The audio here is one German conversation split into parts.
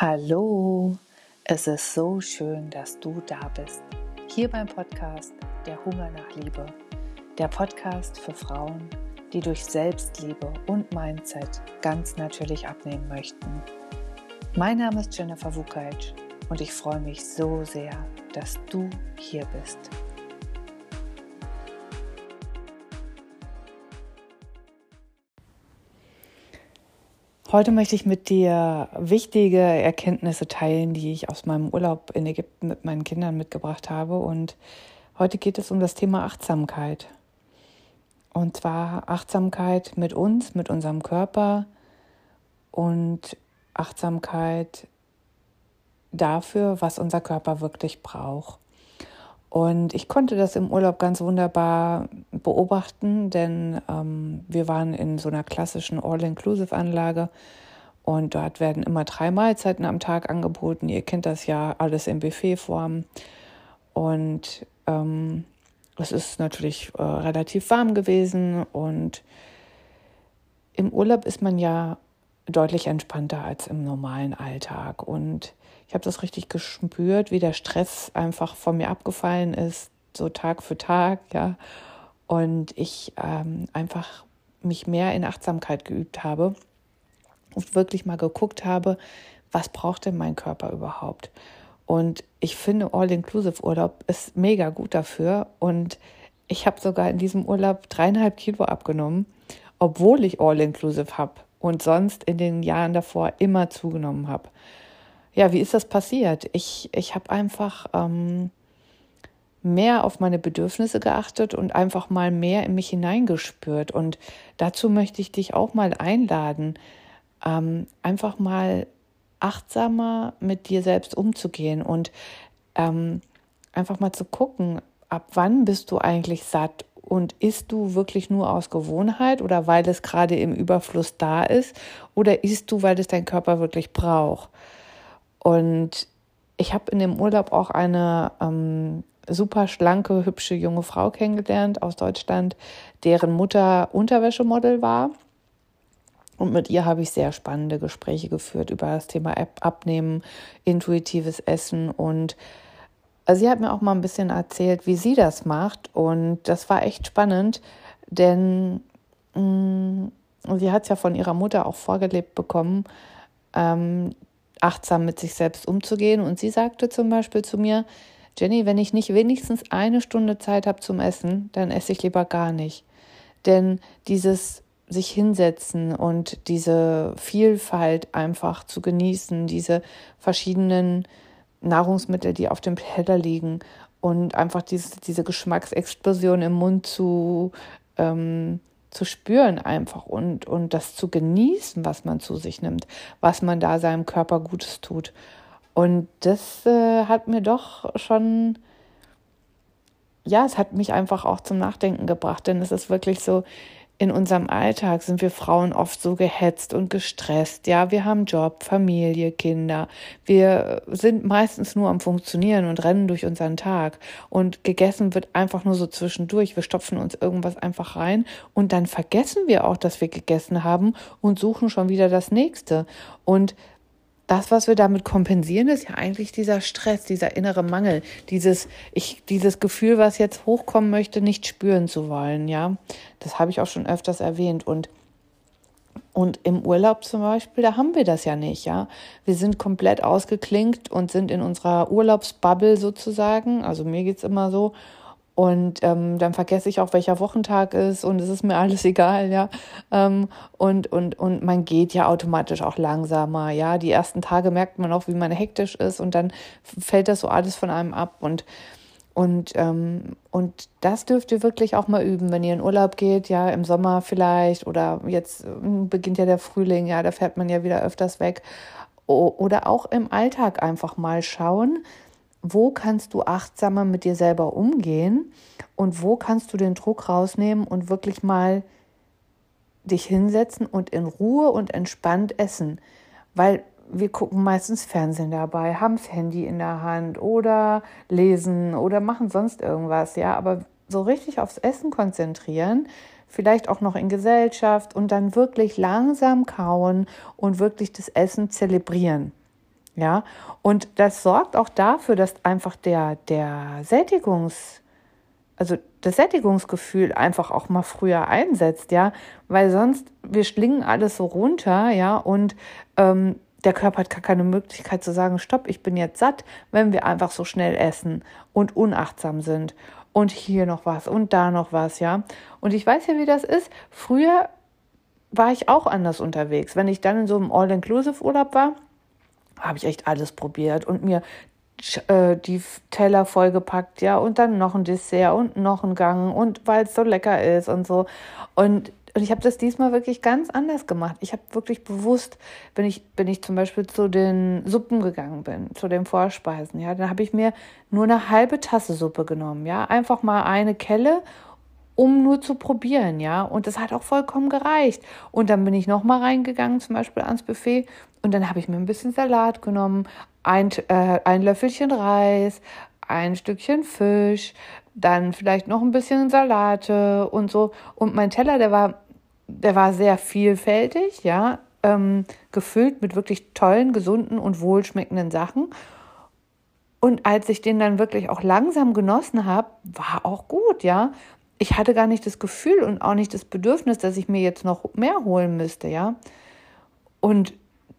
Hallo, es ist so schön, dass du da bist. Hier beim Podcast Der Hunger nach Liebe. Der Podcast für Frauen, die durch Selbstliebe und Mindset ganz natürlich abnehmen möchten. Mein Name ist Jennifer Wukaitsch und ich freue mich so sehr, dass du hier bist. Heute möchte ich mit dir wichtige Erkenntnisse teilen, die ich aus meinem Urlaub in Ägypten mit meinen Kindern mitgebracht habe. Und heute geht es um das Thema Achtsamkeit. Und zwar Achtsamkeit mit uns, mit unserem Körper und Achtsamkeit dafür, was unser Körper wirklich braucht. Und ich konnte das im Urlaub ganz wunderbar beobachten, denn ähm, wir waren in so einer klassischen All-Inclusive-Anlage und dort werden immer drei Mahlzeiten am Tag angeboten. Ihr kennt das ja alles in Buffetform. Und ähm, es ist natürlich äh, relativ warm gewesen und im Urlaub ist man ja deutlich entspannter als im normalen Alltag. Und ich habe das richtig gespürt, wie der Stress einfach von mir abgefallen ist, so Tag für Tag, ja. Und ich ähm, einfach mich mehr in Achtsamkeit geübt habe und wirklich mal geguckt habe, was braucht denn mein Körper überhaupt? Und ich finde, All-Inclusive-Urlaub ist mega gut dafür. Und ich habe sogar in diesem Urlaub dreieinhalb Kilo abgenommen, obwohl ich All-Inclusive habe und sonst in den Jahren davor immer zugenommen habe ja, wie ist das passiert? Ich, ich habe einfach ähm, mehr auf meine Bedürfnisse geachtet und einfach mal mehr in mich hineingespürt. Und dazu möchte ich dich auch mal einladen, ähm, einfach mal achtsamer mit dir selbst umzugehen und ähm, einfach mal zu gucken, ab wann bist du eigentlich satt und isst du wirklich nur aus Gewohnheit oder weil es gerade im Überfluss da ist oder isst du, weil es dein Körper wirklich braucht? Und ich habe in dem Urlaub auch eine ähm, super schlanke, hübsche junge Frau kennengelernt aus Deutschland, deren Mutter Unterwäschemodel war. Und mit ihr habe ich sehr spannende Gespräche geführt über das Thema Abnehmen, intuitives Essen und also sie hat mir auch mal ein bisschen erzählt, wie sie das macht. Und das war echt spannend, denn mh, mm, sie hat es ja von ihrer Mutter auch vorgelebt bekommen, ähm, achtsam mit sich selbst umzugehen. Und sie sagte zum Beispiel zu mir, Jenny, wenn ich nicht wenigstens eine Stunde Zeit habe zum Essen, dann esse ich lieber gar nicht. Denn dieses sich hinsetzen und diese Vielfalt einfach zu genießen, diese verschiedenen Nahrungsmittel, die auf dem Teller liegen und einfach diese, diese Geschmacksexplosion im Mund zu ähm, zu spüren einfach und, und das zu genießen, was man zu sich nimmt, was man da seinem Körper Gutes tut. Und das äh, hat mir doch schon, ja, es hat mich einfach auch zum Nachdenken gebracht, denn es ist wirklich so, in unserem Alltag sind wir Frauen oft so gehetzt und gestresst. Ja, wir haben Job, Familie, Kinder. Wir sind meistens nur am Funktionieren und rennen durch unseren Tag. Und gegessen wird einfach nur so zwischendurch. Wir stopfen uns irgendwas einfach rein und dann vergessen wir auch, dass wir gegessen haben und suchen schon wieder das nächste. Und das, was wir damit kompensieren, ist ja eigentlich dieser Stress, dieser innere Mangel, dieses, ich, dieses Gefühl, was jetzt hochkommen möchte, nicht spüren zu wollen, ja. Das habe ich auch schon öfters erwähnt und und im Urlaub zum Beispiel, da haben wir das ja nicht, ja. Wir sind komplett ausgeklinkt und sind in unserer Urlaubsbubble sozusagen. Also mir geht's immer so. Und ähm, dann vergesse ich auch, welcher Wochentag ist und es ist mir alles egal, ja. Ähm, und, und, und man geht ja automatisch auch langsamer, ja. Die ersten Tage merkt man auch, wie man hektisch ist und dann fällt das so alles von einem ab. Und, und, ähm, und das dürft ihr wirklich auch mal üben, wenn ihr in Urlaub geht, ja, im Sommer vielleicht oder jetzt hm, beginnt ja der Frühling, ja, da fährt man ja wieder öfters weg. Oder auch im Alltag einfach mal schauen, wo kannst du achtsamer mit dir selber umgehen und wo kannst du den Druck rausnehmen und wirklich mal dich hinsetzen und in Ruhe und entspannt essen. Weil wir gucken meistens Fernsehen dabei, haben das Handy in der Hand oder lesen oder machen sonst irgendwas, ja, aber so richtig aufs Essen konzentrieren, vielleicht auch noch in Gesellschaft und dann wirklich langsam kauen und wirklich das Essen zelebrieren. Ja, und das sorgt auch dafür, dass einfach der, der Sättigungs, also das Sättigungsgefühl einfach auch mal früher einsetzt, ja, weil sonst wir schlingen alles so runter, ja, und ähm, der Körper hat gar keine Möglichkeit zu sagen, stopp, ich bin jetzt satt, wenn wir einfach so schnell essen und unachtsam sind und hier noch was und da noch was, ja. Und ich weiß ja, wie das ist. Früher war ich auch anders unterwegs. Wenn ich dann in so einem All-Inclusive-Urlaub war, habe ich echt alles probiert und mir äh, die Teller vollgepackt, ja, und dann noch ein Dessert und noch ein Gang und weil es so lecker ist und so. Und, und ich habe das diesmal wirklich ganz anders gemacht. Ich habe wirklich bewusst, wenn ich, wenn ich zum Beispiel zu den Suppen gegangen bin, zu den Vorspeisen, ja, dann habe ich mir nur eine halbe Tasse Suppe genommen, ja, einfach mal eine Kelle um nur zu probieren, ja. Und das hat auch vollkommen gereicht. Und dann bin ich nochmal reingegangen, zum Beispiel ans Buffet, und dann habe ich mir ein bisschen Salat genommen, ein, äh, ein Löffelchen Reis, ein Stückchen Fisch, dann vielleicht noch ein bisschen Salate und so. Und mein Teller, der war, der war sehr vielfältig, ja, ähm, gefüllt mit wirklich tollen, gesunden und wohlschmeckenden Sachen. Und als ich den dann wirklich auch langsam genossen habe, war auch gut, ja ich hatte gar nicht das Gefühl und auch nicht das Bedürfnis, dass ich mir jetzt noch mehr holen müsste, ja. Und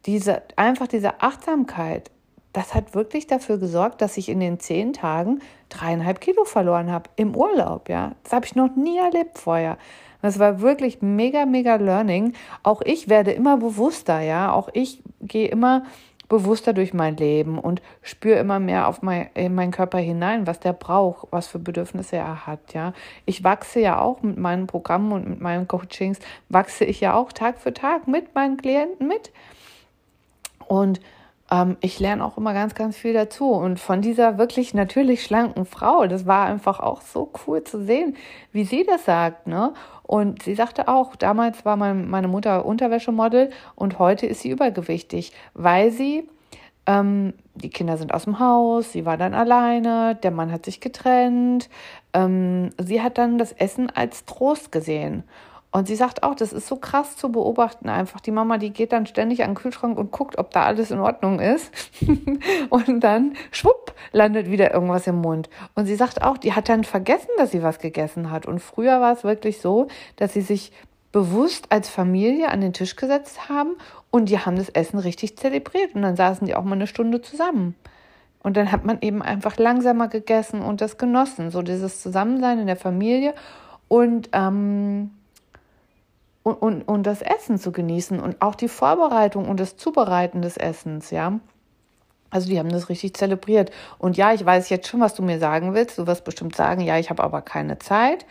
diese, einfach diese Achtsamkeit, das hat wirklich dafür gesorgt, dass ich in den zehn Tagen dreieinhalb Kilo verloren habe im Urlaub, ja. Das habe ich noch nie erlebt vorher. Das war wirklich mega, mega Learning. Auch ich werde immer bewusster, ja. Auch ich gehe immer bewusster durch mein Leben und spüre immer mehr auf mein, in meinen Körper hinein, was der braucht, was für Bedürfnisse er hat, ja. Ich wachse ja auch mit meinen Programmen und mit meinen Coachings, wachse ich ja auch Tag für Tag mit meinen Klienten mit. Und ähm, ich lerne auch immer ganz, ganz viel dazu. Und von dieser wirklich natürlich schlanken Frau, das war einfach auch so cool zu sehen, wie sie das sagt, ne? Und sie sagte auch, damals war mein, meine Mutter Unterwäschemodel und heute ist sie übergewichtig, weil sie, ähm, die Kinder sind aus dem Haus, sie war dann alleine, der Mann hat sich getrennt, ähm, sie hat dann das Essen als Trost gesehen. Und sie sagt auch, das ist so krass zu beobachten einfach. Die Mama, die geht dann ständig an den Kühlschrank und guckt, ob da alles in Ordnung ist. und dann, schwupp, landet wieder irgendwas im Mund. Und sie sagt auch, die hat dann vergessen, dass sie was gegessen hat. Und früher war es wirklich so, dass sie sich bewusst als Familie an den Tisch gesetzt haben und die haben das Essen richtig zelebriert. Und dann saßen die auch mal eine Stunde zusammen. Und dann hat man eben einfach langsamer gegessen und das genossen. So dieses Zusammensein in der Familie. Und ähm, und, und, und das Essen zu genießen und auch die Vorbereitung und das Zubereiten des Essens, ja. Also die haben das richtig zelebriert. Und ja, ich weiß jetzt schon, was du mir sagen willst. Du wirst bestimmt sagen, ja, ich habe aber keine Zeit.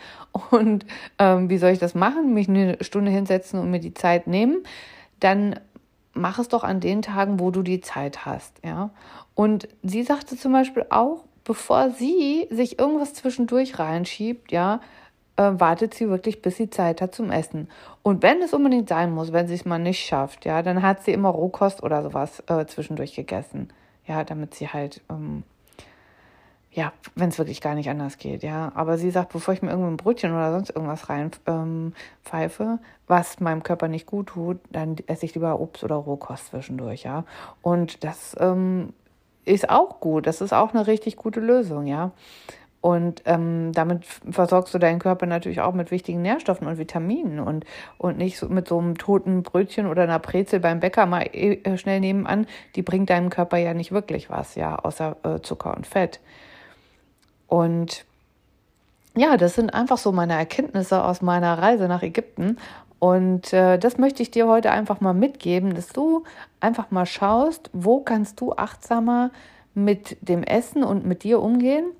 Und ähm, wie soll ich das machen? Mich eine Stunde hinsetzen und mir die Zeit nehmen? Dann mach es doch an den Tagen, wo du die Zeit hast, ja. Und sie sagte zum Beispiel auch, bevor sie sich irgendwas zwischendurch reinschiebt, ja, äh, wartet sie wirklich, bis sie Zeit hat zum Essen. Und wenn es unbedingt sein muss, wenn sie es mal nicht schafft, ja, dann hat sie immer Rohkost oder sowas äh, zwischendurch gegessen. Ja, damit sie halt, ähm, ja, wenn es wirklich gar nicht anders geht, ja. Aber sie sagt, bevor ich mir irgendein Brötchen oder sonst irgendwas rein ähm, was meinem Körper nicht gut tut, dann esse ich lieber Obst oder Rohkost zwischendurch, ja. Und das ähm, ist auch gut. Das ist auch eine richtig gute Lösung, ja. Und ähm, damit versorgst du deinen Körper natürlich auch mit wichtigen Nährstoffen und Vitaminen und, und nicht so mit so einem toten Brötchen oder einer Brezel beim Bäcker mal äh, schnell nebenan. Die bringt deinem Körper ja nicht wirklich was, ja, außer äh, Zucker und Fett. Und ja, das sind einfach so meine Erkenntnisse aus meiner Reise nach Ägypten. Und äh, das möchte ich dir heute einfach mal mitgeben, dass du einfach mal schaust, wo kannst du achtsamer mit dem Essen und mit dir umgehen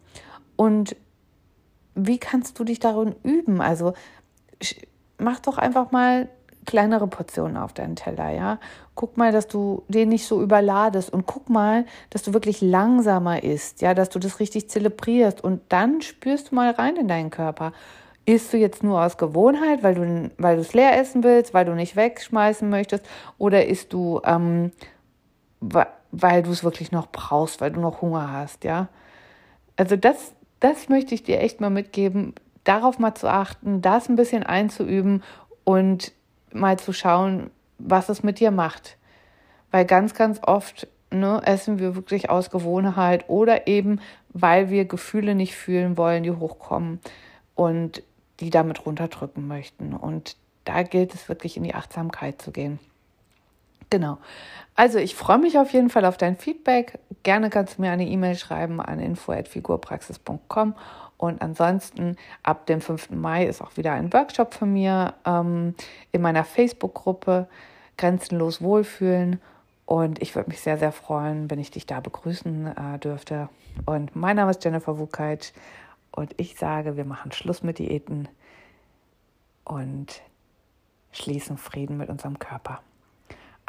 und wie kannst du dich darin üben? Also mach doch einfach mal kleinere Portionen auf deinen Teller, ja. Guck mal, dass du den nicht so überladest und guck mal, dass du wirklich langsamer isst, ja, dass du das richtig zelebrierst und dann spürst du mal rein in deinen Körper. Isst du jetzt nur aus Gewohnheit, weil du weil es leer essen willst, weil du nicht wegschmeißen möchtest, oder isst du, ähm, weil du es wirklich noch brauchst, weil du noch Hunger hast, ja? Also das das möchte ich dir echt mal mitgeben, darauf mal zu achten, das ein bisschen einzuüben und mal zu schauen, was es mit dir macht. Weil ganz, ganz oft ne, essen wir wirklich aus Gewohnheit oder eben, weil wir Gefühle nicht fühlen wollen, die hochkommen und die damit runterdrücken möchten. Und da gilt es wirklich in die Achtsamkeit zu gehen. Genau. Also ich freue mich auf jeden Fall auf dein Feedback. Gerne kannst du mir eine E-Mail schreiben an info@figurpraxis.com und ansonsten ab dem 5. Mai ist auch wieder ein Workshop von mir ähm, in meiner Facebook-Gruppe Grenzenlos Wohlfühlen. Und ich würde mich sehr, sehr freuen, wenn ich dich da begrüßen äh, dürfte. Und mein Name ist Jennifer Wukait und ich sage, wir machen Schluss mit Diäten und schließen Frieden mit unserem Körper.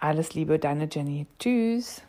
Alles Liebe, deine Jenny. Tschüss.